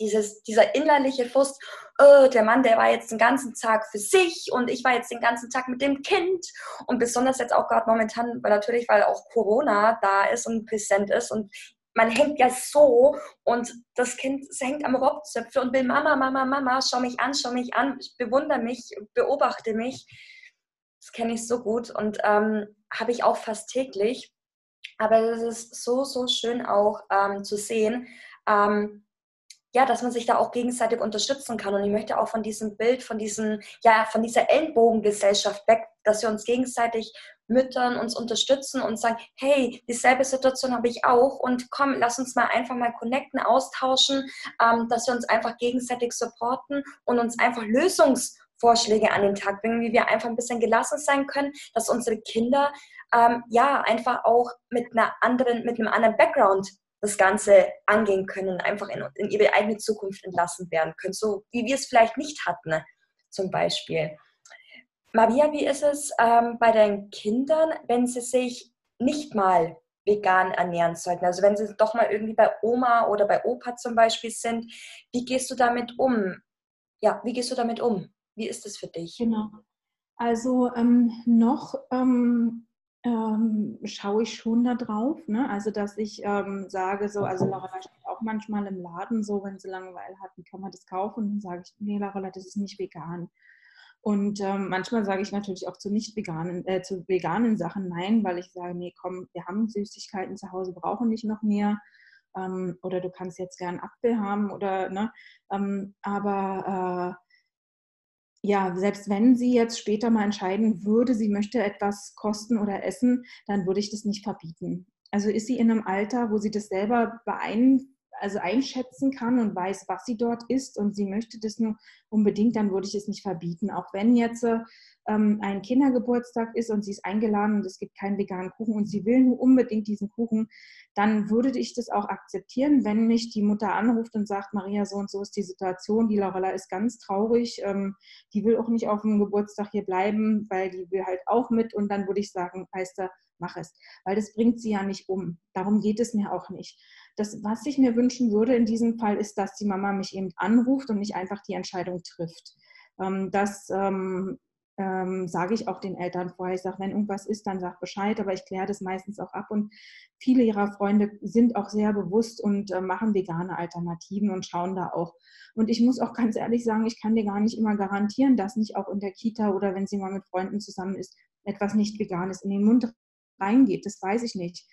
dieses, dieser innerliche Frust, oh, der Mann, der war jetzt den ganzen Tag für sich und ich war jetzt den ganzen Tag mit dem Kind und besonders jetzt auch gerade momentan, weil natürlich, weil auch Corona da ist und präsent ist und man hängt ja so und das Kind hängt am Rockzöpfe und will Mama, Mama, Mama, schau mich an, schau mich an, bewundere mich, beobachte mich. Das kenne ich so gut und ähm, habe ich auch fast täglich. Aber es ist so, so schön auch ähm, zu sehen, ähm, ja, dass man sich da auch gegenseitig unterstützen kann. Und ich möchte auch von diesem Bild, von diesem, ja, von dieser Ellenbogengesellschaft weg, dass wir uns gegenseitig Müttern uns unterstützen und sagen, hey, dieselbe Situation habe ich auch und komm, lass uns mal einfach mal connecten, austauschen, ähm, dass wir uns einfach gegenseitig supporten und uns einfach Lösungsvorschläge an den Tag bringen, wie wir einfach ein bisschen gelassen sein können, dass unsere Kinder ähm, ja einfach auch mit einer anderen, mit einem anderen Background das Ganze angehen können, einfach in, in ihre eigene Zukunft entlassen werden können, so wie wir es vielleicht nicht hatten, zum Beispiel. Maria, wie ist es ähm, bei deinen Kindern, wenn sie sich nicht mal vegan ernähren sollten? Also wenn sie doch mal irgendwie bei Oma oder bei Opa zum Beispiel sind, wie gehst du damit um? Ja, wie gehst du damit um? Wie ist es für dich? Genau. Also ähm, noch ähm, ähm, schaue ich schon da drauf. Ne? Also, dass ich ähm, sage, so, also Lorella steht auch manchmal im Laden, so, wenn sie Langeweile hat, kann man das kaufen. Und dann sage ich, nee, Lorella, das ist nicht vegan. Und ähm, manchmal sage ich natürlich auch zu nicht veganen, äh, zu veganen Sachen nein, weil ich sage, nee, komm, wir haben Süßigkeiten zu Hause, brauchen nicht noch mehr. Ähm, oder du kannst jetzt gern Apfel haben oder, ne? Ähm, aber äh, ja, selbst wenn sie jetzt später mal entscheiden würde, sie möchte etwas kosten oder essen, dann würde ich das nicht verbieten. Also ist sie in einem Alter, wo sie das selber beeinflusst, also einschätzen kann und weiß, was sie dort isst und sie möchte das nur unbedingt, dann würde ich es nicht verbieten. Auch wenn jetzt ähm, ein Kindergeburtstag ist und sie ist eingeladen und es gibt keinen veganen Kuchen und sie will nur unbedingt diesen Kuchen, dann würde ich das auch akzeptieren, wenn mich die Mutter anruft und sagt, Maria, so und so ist die Situation, die Lorella ist ganz traurig, ähm, die will auch nicht auf dem Geburtstag hier bleiben, weil die will halt auch mit und dann würde ich sagen, heißt er, mach es, weil das bringt sie ja nicht um. Darum geht es mir auch nicht. Das, was ich mir wünschen würde in diesem Fall, ist, dass die Mama mich eben anruft und nicht einfach die Entscheidung trifft. Ähm, das ähm, ähm, sage ich auch den Eltern vorher. Ich sage, wenn irgendwas ist, dann sag Bescheid, aber ich kläre das meistens auch ab. Und viele ihrer Freunde sind auch sehr bewusst und äh, machen vegane Alternativen und schauen da auch. Und ich muss auch ganz ehrlich sagen, ich kann dir gar nicht immer garantieren, dass nicht auch in der Kita oder wenn sie mal mit Freunden zusammen ist, etwas nicht Veganes in den Mund reingeht. Das weiß ich nicht.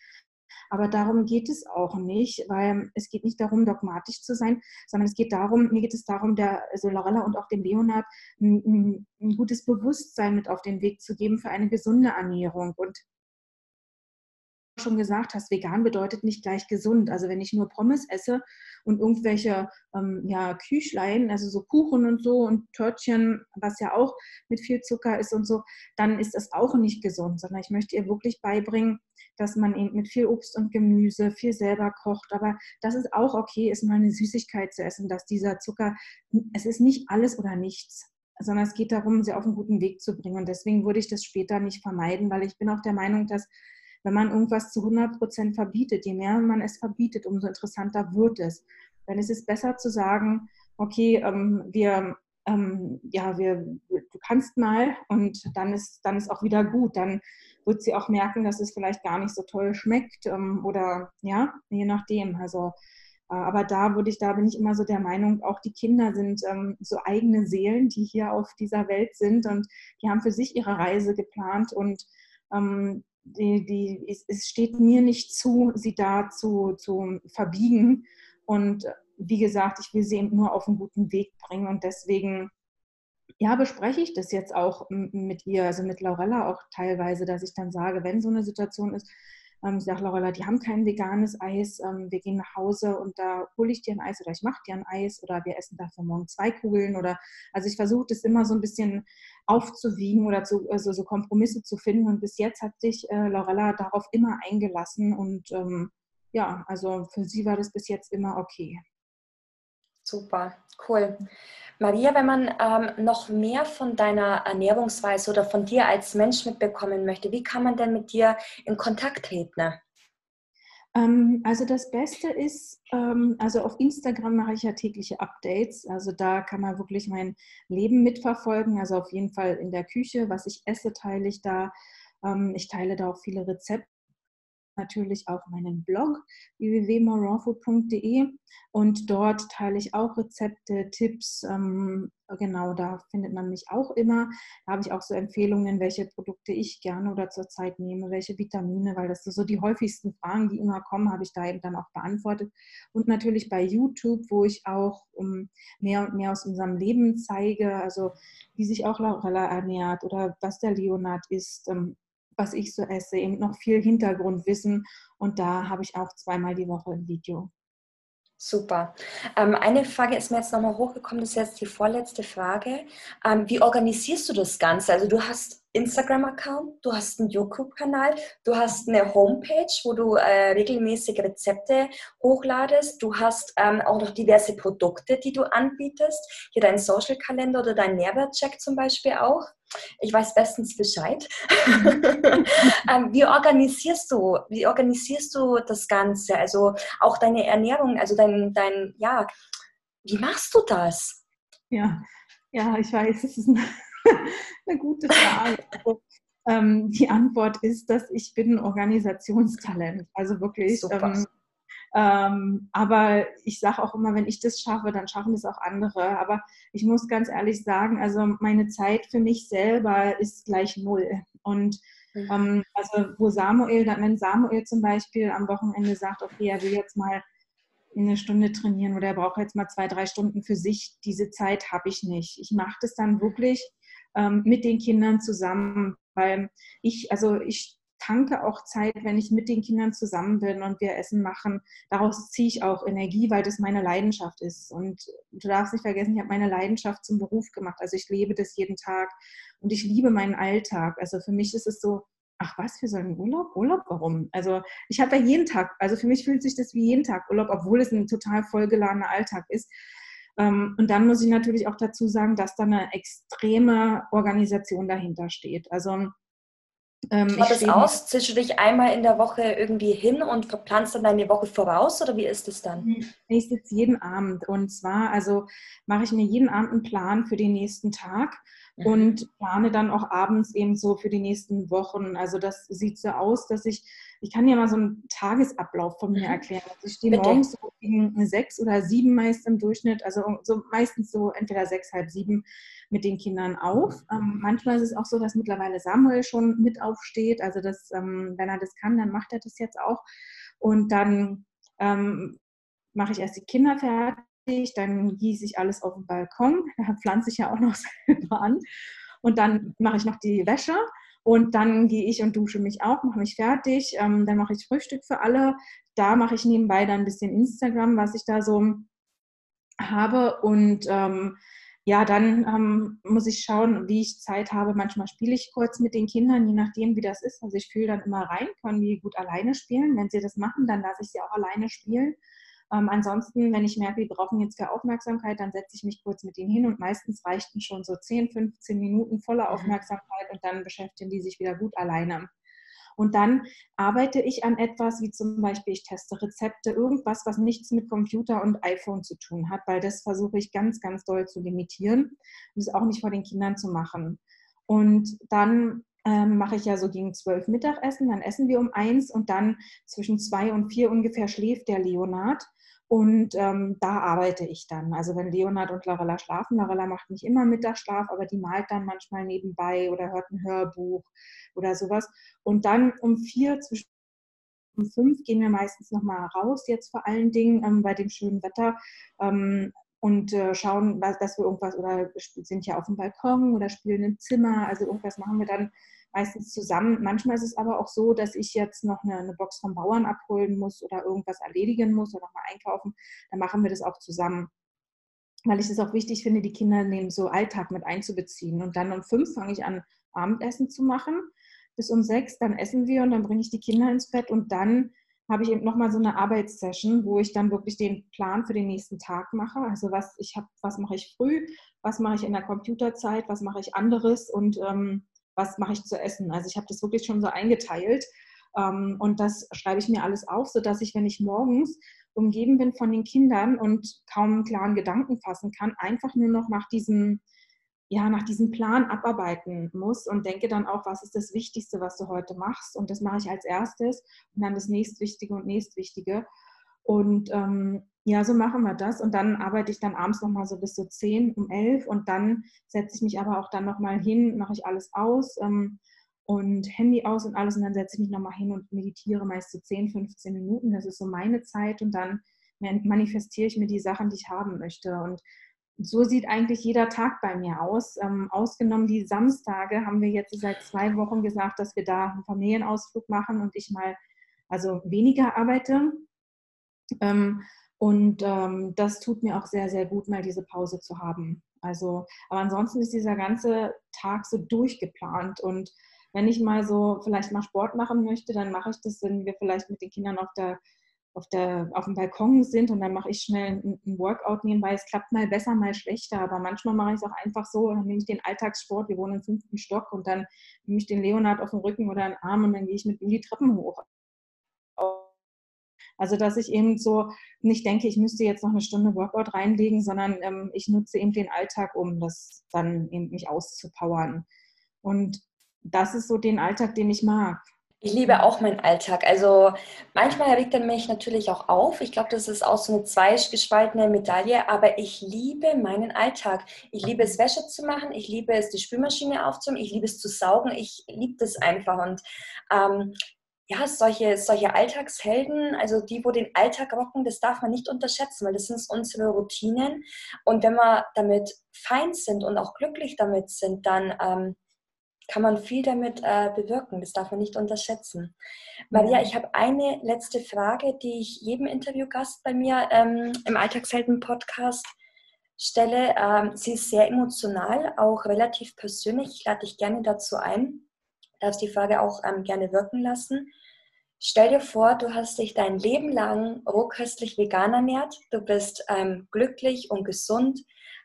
Aber darum geht es auch nicht, weil es geht nicht darum, dogmatisch zu sein, sondern es geht darum, mir geht es darum, der also Lorella und auch dem Leonard ein, ein gutes Bewusstsein mit auf den Weg zu geben für eine gesunde Ernährung. Und schon gesagt hast, vegan bedeutet nicht gleich gesund. Also wenn ich nur Pommes esse und irgendwelche ähm, ja, Küchlein, also so Kuchen und so und Törtchen, was ja auch mit viel Zucker ist und so, dann ist das auch nicht gesund, sondern ich möchte ihr wirklich beibringen, dass man eben mit viel Obst und Gemüse viel selber kocht. Aber dass es auch okay ist, mal eine Süßigkeit zu essen, dass dieser Zucker, es ist nicht alles oder nichts sondern es geht darum, sie auf einen guten Weg zu bringen. Und deswegen würde ich das später nicht vermeiden, weil ich bin auch der Meinung, dass wenn man irgendwas zu 100 Prozent verbietet, je mehr man es verbietet, umso interessanter wird es. Dann ist es besser zu sagen, okay, ähm, wir, ähm, ja, wir, du kannst mal und dann ist, dann ist auch wieder gut. Dann wird sie auch merken, dass es vielleicht gar nicht so toll schmeckt ähm, oder ja, je nachdem. Also äh, aber da würde ich, da bin ich immer so der Meinung, auch die Kinder sind ähm, so eigene Seelen, die hier auf dieser Welt sind und die haben für sich ihre Reise geplant und ähm, die, die, es, es steht mir nicht zu, sie da zu, zu verbiegen. Und wie gesagt, ich will sie eben nur auf einen guten Weg bringen. Und deswegen, ja, bespreche ich das jetzt auch mit ihr, also mit Laurella auch teilweise, dass ich dann sage, wenn so eine Situation ist, Ähm, ich sage, Lorella, die haben kein veganes Eis. Ähm, wir gehen nach Hause und da hole ich dir ein Eis oder ich mache dir ein Eis oder wir essen dafür morgen zwei Kugeln. Oder also ich versuche das immer so ein bisschen aufzuwiegen oder zu, also so Kompromisse zu finden. Und bis jetzt hat sich äh, Lorella darauf immer eingelassen und ähm, ja, also für sie war das bis jetzt immer okay. Super, cool. Maria, wenn man ähm, noch mehr von deiner Ernährungsweise oder von dir als Mensch mitbekommen möchte, wie kann man denn mit dir in Kontakt treten? Ähm, also das Beste ist, ähm, also auf Instagram mache ich ja tägliche Updates. Also da kann man wirklich mein Leben mitverfolgen. Also auf jeden Fall in der Küche, was ich esse, teile ich da. Ähm, ich teile da auch viele Rezepte natürlich auch meinen Blog www.moronfood.de und dort teile ich auch Rezepte, Tipps. Ähm, genau, da findet man mich auch immer. Da habe ich auch so Empfehlungen, welche Produkte ich gerne oder zurzeit nehme, welche Vitamine, weil das so die häufigsten Fragen, die immer kommen, habe ich da eben dann auch beantwortet. Und natürlich bei YouTube, wo ich auch um, mehr und mehr aus unserem Leben zeige, also wie sich auch Laurella ernährt oder was der Leonard isst. Ähm, was ich so esse, eben noch viel Hintergrundwissen und da habe ich auch zweimal die Woche ein Video. Super. Ähm, eine Frage ist mir jetzt nochmal hochgekommen, das ist jetzt die vorletzte Frage. Ähm, wie organisierst du das Ganze? Also du hast Instagram-Account, du hast einen YouTube-Kanal, du hast eine Homepage, wo du äh, regelmäßig Rezepte hochladest, du hast ähm, auch noch diverse Produkte, die du anbietest, hier dein Social-Kalender oder dein Nährwertcheck zum Beispiel auch. Ich weiß bestens Bescheid. ähm, wie organisierst du, wie organisierst du das Ganze? Also auch deine Ernährung, also dein, dein, ja, wie machst du das? Ja, ja, ich weiß, es ist eine, eine gute Frage. Also, ähm, die Antwort ist, dass ich bin Organisationstalent. Also wirklich. Ähm, ähm, aber ich sage auch immer, wenn ich das schaffe, dann schaffen das auch andere. Aber ich muss ganz ehrlich sagen, also meine Zeit für mich selber ist gleich null. Und mhm. ähm, also wo Samuel, wenn Samuel zum Beispiel am Wochenende sagt, okay, er will jetzt mal eine Stunde trainieren oder er braucht jetzt mal zwei, drei Stunden für sich, diese Zeit habe ich nicht. Ich mache das dann wirklich ähm, mit den Kindern zusammen, weil ich, also ich tanke auch Zeit, wenn ich mit den Kindern zusammen bin und wir Essen machen. Daraus ziehe ich auch Energie, weil das meine Leidenschaft ist. Und du darfst nicht vergessen, ich habe meine Leidenschaft zum Beruf gemacht. Also ich lebe das jeden Tag und ich liebe meinen Alltag. Also für mich ist es so, ach was, für so einen Urlaub? Urlaub, warum? Also ich habe ja jeden Tag, also für mich fühlt sich das wie jeden Tag Urlaub, obwohl es ein total vollgeladener Alltag ist. Ähm, und dann muss ich natürlich auch dazu sagen, dass da eine extreme Organisation dahinter steht. Also ähm, Schaut das aus? Zischst du dich einmal in der Woche irgendwie hin und verplanst dann deine Woche voraus oder wie ist es dann? Hm, ich sitze jeden Abend und zwar, also mache ich mir jeden Abend einen Plan für den nächsten Tag mhm. und plane dann auch abends eben so für die nächsten Wochen. Also das sieht so aus, dass ich, ich kann dir mal so einen Tagesablauf von mir mhm. erklären. Also ich stehe morgens so gegen sechs oder sieben meist im Durchschnitt, also so meistens so entweder sechs, halb sieben mit den Kindern auf. Ähm, manchmal ist es auch so, dass mittlerweile Samuel schon mit aufsteht. Also das, ähm, wenn er das kann, dann macht er das jetzt auch. Und dann ähm, mache ich erst die Kinder fertig, dann gieße ich alles auf den Balkon. Da pflanze ich ja auch noch selber an. Und dann mache ich noch die Wäsche. Und dann gehe ich und dusche mich auch, mache mich fertig. Ähm, dann mache ich Frühstück für alle. Da mache ich nebenbei dann ein bisschen Instagram, was ich da so habe. Und ähm, ja, dann ähm, muss ich schauen, wie ich Zeit habe. Manchmal spiele ich kurz mit den Kindern, je nachdem, wie das ist. Also ich fühle dann immer rein, können die gut alleine spielen. Wenn sie das machen, dann lasse ich sie auch alleine spielen. Ähm, ansonsten, wenn ich merke, die brauchen jetzt für Aufmerksamkeit, dann setze ich mich kurz mit ihnen hin und meistens reichten schon so 10, 15 Minuten voller mhm. Aufmerksamkeit und dann beschäftigen die sich wieder gut alleine. Und dann arbeite ich an etwas, wie zum Beispiel, ich teste Rezepte, irgendwas, was nichts mit Computer und iPhone zu tun hat, weil das versuche ich ganz, ganz doll zu limitieren und es auch nicht vor den Kindern zu machen. Und dann ähm, mache ich ja so gegen zwölf Mittagessen, dann essen wir um eins und dann zwischen zwei und vier ungefähr schläft der Leonard. Und ähm, da arbeite ich dann. Also wenn Leonard und Lorella schlafen, Lorella macht nicht immer Mittagsschlaf, aber die malt dann manchmal nebenbei oder hört ein Hörbuch oder sowas. Und dann um vier, zwischen um fünf gehen wir meistens nochmal raus, jetzt vor allen Dingen ähm, bei dem schönen Wetter. Ähm, und äh, schauen, dass wir irgendwas oder sind ja auf dem Balkon oder spielen im Zimmer. Also irgendwas machen wir dann meistens zusammen. Manchmal ist es aber auch so, dass ich jetzt noch eine, eine Box vom Bauern abholen muss oder irgendwas erledigen muss oder nochmal einkaufen. Dann machen wir das auch zusammen. Weil ich es auch wichtig finde, die Kinder in so Alltag mit einzubeziehen. Und dann um fünf fange ich an, Abendessen zu machen. Bis um sechs, dann essen wir und dann bringe ich die Kinder ins Bett und dann habe ich eben nochmal so eine Arbeitssession, wo ich dann wirklich den Plan für den nächsten Tag mache. Also was ich habe, was mache ich früh, was mache ich in der Computerzeit, was mache ich anderes und ähm, was mache ich zu essen. Also ich habe das wirklich schon so eingeteilt ähm, und das schreibe ich mir alles auf, sodass ich, wenn ich morgens umgeben bin von den Kindern und kaum einen klaren Gedanken fassen kann, einfach nur noch nach diesem, ja, nach diesem Plan abarbeiten muss und denke dann auch, was ist das Wichtigste, was du heute machst. Und das mache ich als erstes und dann das nächstwichtige und nächstwichtige. Und ähm, ja, so machen wir das. Und dann arbeite ich dann abends nochmal so bis so 10, um 11 und dann setze ich mich aber auch dann nochmal hin, mache ich alles aus ähm, und Handy aus und alles und dann setze ich mich nochmal hin und meditiere meist so 10, 15 Minuten. Das ist so meine Zeit und dann manifestiere ich mir die Sachen, die ich haben möchte. Und so sieht eigentlich jeder Tag bei mir aus. Ähm, ausgenommen die Samstage haben wir jetzt seit zwei Wochen gesagt, dass wir da einen Familienausflug machen und ich mal also weniger arbeite. Ähm, und ähm, das tut mir auch sehr, sehr gut, mal diese Pause zu haben. Also, aber ansonsten ist dieser ganze Tag so durchgeplant. Und wenn ich mal so vielleicht mal Sport machen möchte, dann mache ich das, wenn wir vielleicht mit den Kindern auf der auf, der, auf dem Balkon sind und dann mache ich schnell ein, Workout nebenbei. Es klappt mal besser, mal schlechter, aber manchmal mache ich es auch einfach so, dann nehme ich den Alltagssport, wir wohnen im fünften Stock und dann nehme ich den Leonard auf den Rücken oder den Arm und dann gehe ich mit ihm die Treppen hoch. Also, dass ich eben so nicht denke, ich müsste jetzt noch eine Stunde Workout reinlegen, sondern ähm, ich nutze eben den Alltag, um das dann eben mich auszupowern. Und das ist so den Alltag, den ich mag. Ich liebe auch meinen Alltag. Also manchmal regt er mich natürlich auch auf. Ich glaube, das ist auch so eine zweigespaltene Medaille, aber ich liebe meinen Alltag. Ich liebe es, Wäsche zu machen. Ich liebe es, die Spülmaschine aufzunehmen. Ich liebe es zu saugen. Ich liebe das einfach. Und ähm, ja, solche, solche Alltagshelden, also die, wo den Alltag rocken, das darf man nicht unterschätzen, weil das sind unsere Routinen. Und wenn wir damit fein sind und auch glücklich damit sind, dann ähm, kann man viel damit äh, bewirken. Das darf man nicht unterschätzen. Maria, ich habe eine letzte Frage, die ich jedem Interviewgast bei mir ähm, im Alltagshelden-Podcast stelle. Ähm, sie ist sehr emotional, auch relativ persönlich. Ich lade dich gerne dazu ein. Du darfst die Frage auch ähm, gerne wirken lassen. Stell dir vor, du hast dich dein Leben lang rohköstlich vegan ernährt, du bist ähm, glücklich und gesund,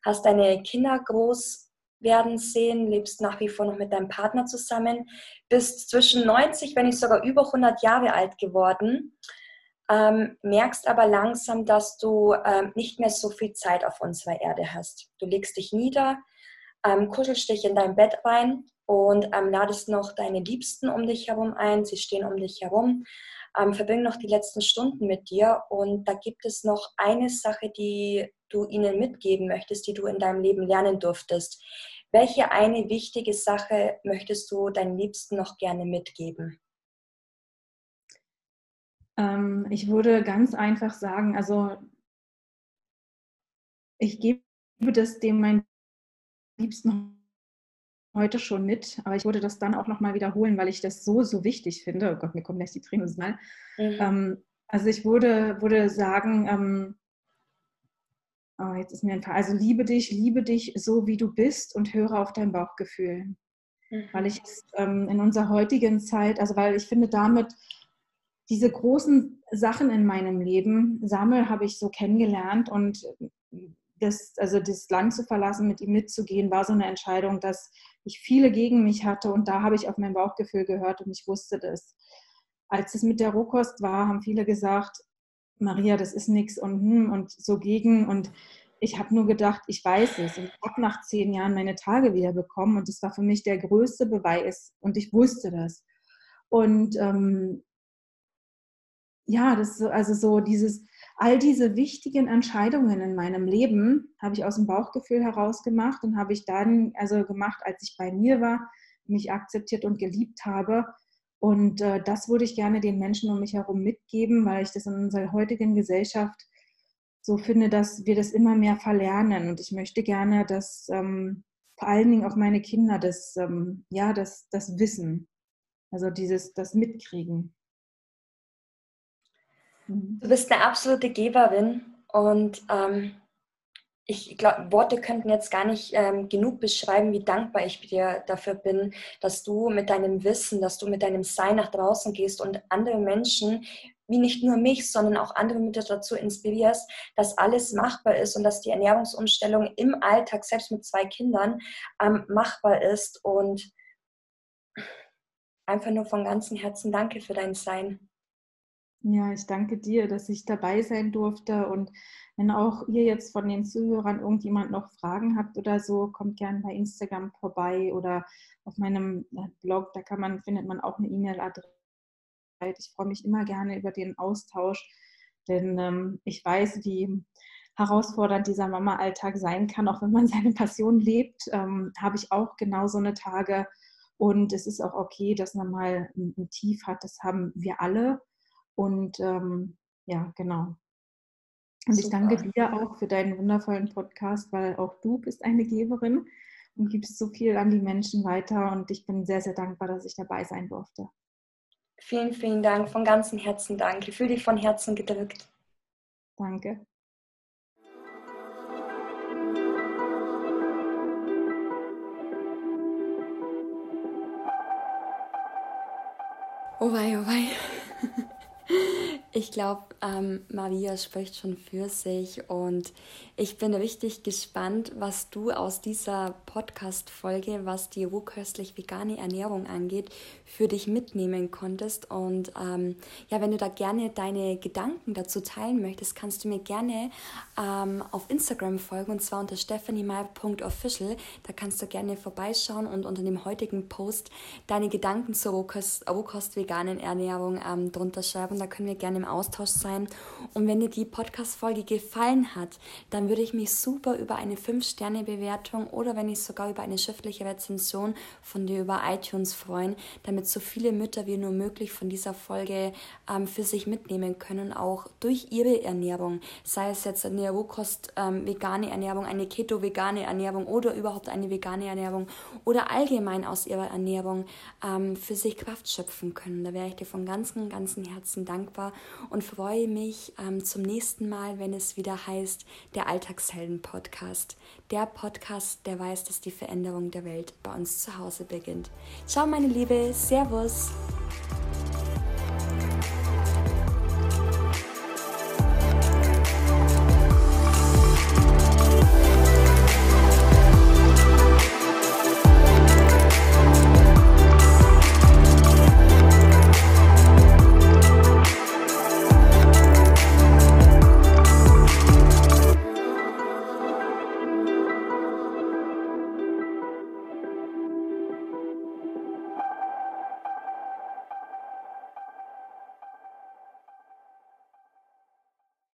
hast deine Kinder groß werden sehen, lebst nach wie vor noch mit deinem Partner zusammen, bist zwischen 90, wenn nicht sogar über 100 Jahre alt geworden, ähm, merkst aber langsam, dass du ähm, nicht mehr so viel Zeit auf unserer Erde hast. Du legst dich nieder, ähm, kuschelst dich in dein Bett rein und ähm, ladest noch deine Liebsten um dich herum ein. Sie stehen um dich herum. Ähm, verbring noch die letzten Stunden mit dir und da gibt es noch eine Sache, die du ihnen mitgeben möchtest, die du in deinem Leben lernen durftest. Welche eine wichtige Sache möchtest du deinen Liebsten noch gerne mitgeben? Ähm, ich würde ganz einfach sagen, also ich gebe das dem meinen Liebsten heute schon mit, aber ich würde das dann auch nochmal wiederholen, weil ich das so, so wichtig finde. Oh Gott, mir kommen gleich die Tränen mal. Mhm. Ähm, also ich würde, würde sagen, ähm, oh, jetzt ist mir ein paar, also liebe dich, liebe dich so, wie du bist und höre auf dein Bauchgefühl. Mhm. Weil ich ähm, in unserer heutigen Zeit, also weil ich finde, damit diese großen Sachen in meinem Leben, Sammel habe ich so kennengelernt und das, also das Land zu verlassen, mit ihm mitzugehen, war so eine Entscheidung, dass ich viele gegen mich hatte und da habe ich auf mein Bauchgefühl gehört und ich wusste das. Als es mit der Rohkost war, haben viele gesagt, Maria, das ist nichts und hm und so gegen und ich habe nur gedacht, ich weiß es. Und ich habe nach zehn Jahren meine Tage wieder bekommen und das war für mich der größte Beweis und ich wusste das. Und ähm, ja, das also so dieses, all diese wichtigen Entscheidungen in meinem Leben habe ich aus dem Bauchgefühl heraus gemacht und habe ich dann also gemacht, als ich bei mir war, mich akzeptiert und geliebt habe. Und äh, das würde ich gerne den Menschen um mich herum mitgeben, weil ich das in unserer heutigen Gesellschaft so finde, dass wir das immer mehr verlernen. Und ich möchte gerne, dass, ähm, vor allen Dingen auch meine Kinder das, ähm, ja, das, das Wissen, also dieses, das Mitkriegen. Mhm. Du bist eine absolute Geberin und ähm, ich glaube, Worte könnten jetzt gar nicht ähm, genug beschreiben, wie dankbar ich dir dafür bin, dass du mit deinem Wissen, dass du mit deinem Sein nach draußen gehst und andere Menschen, wie nicht nur mich, sondern auch andere Mütter dazu inspirierst, dass alles machbar ist und dass die Ernährungsumstellung im Alltag, selbst mit zwei Kindern, ähm, machbar ist. Und einfach nur von ganzem Herzen danke für dein Sein. Ja, ich danke dir, dass ich dabei sein durfte. Und wenn auch ihr jetzt von den Zuhörern irgendjemand noch Fragen habt oder so, kommt gerne bei Instagram vorbei oder auf meinem äh, Blog. Da kann man, findet man auch eine E-Mail-Adresse. Ich freue mich immer gerne über den Austausch, denn ähm, ich weiß, wie herausfordernd dieser Mama-Alltag sein kann, auch wenn man seine Passion lebt, ähm, habe ich auch genau so eine Tage. Und es ist auch okay, dass man mal ein, ein Tief hat. Das haben wir alle. Und ähm, ja, genau. Und Super. ich danke dir auch für deinen wundervollen Podcast, weil auch du bist eine Geberin und gibst so viel an die Menschen weiter. Und ich bin sehr, sehr dankbar, dass ich dabei sein durfte. Vielen, vielen Dank, von ganzem Herzen Dank. Ich fühle dich von Herzen gedrückt. Danke. Oh wei, oh wei. Ich glaube, ähm, Maria spricht schon für sich und ich bin richtig gespannt, was du aus dieser Podcast-Folge, was die rohköstlich-vegane Ernährung angeht, für dich mitnehmen konntest. Und ähm, ja, wenn du da gerne deine Gedanken dazu teilen möchtest, kannst du mir gerne ähm, auf Instagram folgen und zwar unter stephaniemeier.official. Da kannst du gerne vorbeischauen und unter dem heutigen Post deine Gedanken zur Rohkost-veganen Ernährung ähm, drunter schreiben. Da können wir gerne im Austausch sein. Und wenn dir die Podcast-Folge gefallen hat, dann würde ich mich super über eine 5-Sterne-Bewertung oder wenn nicht sogar über eine schriftliche Rezension von dir über iTunes freuen, damit so viele Mütter wie nur möglich von dieser Folge ähm, für sich mitnehmen können, auch durch ihre Ernährung, sei es jetzt eine Rohkost-vegane ähm, Ernährung, eine Keto-vegane Ernährung oder überhaupt eine vegane Ernährung oder allgemein aus ihrer Ernährung ähm, für sich Kraft schöpfen können. Da wäre ich dir von ganzem, ganzem Herzen dankbar und freue mich ähm, zum nächsten Mal, wenn es wieder heißt, der Alltagshelden-Podcast. Der Podcast, der weiß, dass die Veränderung der Welt bei uns zu Hause beginnt. Ciao, meine Liebe. Servus.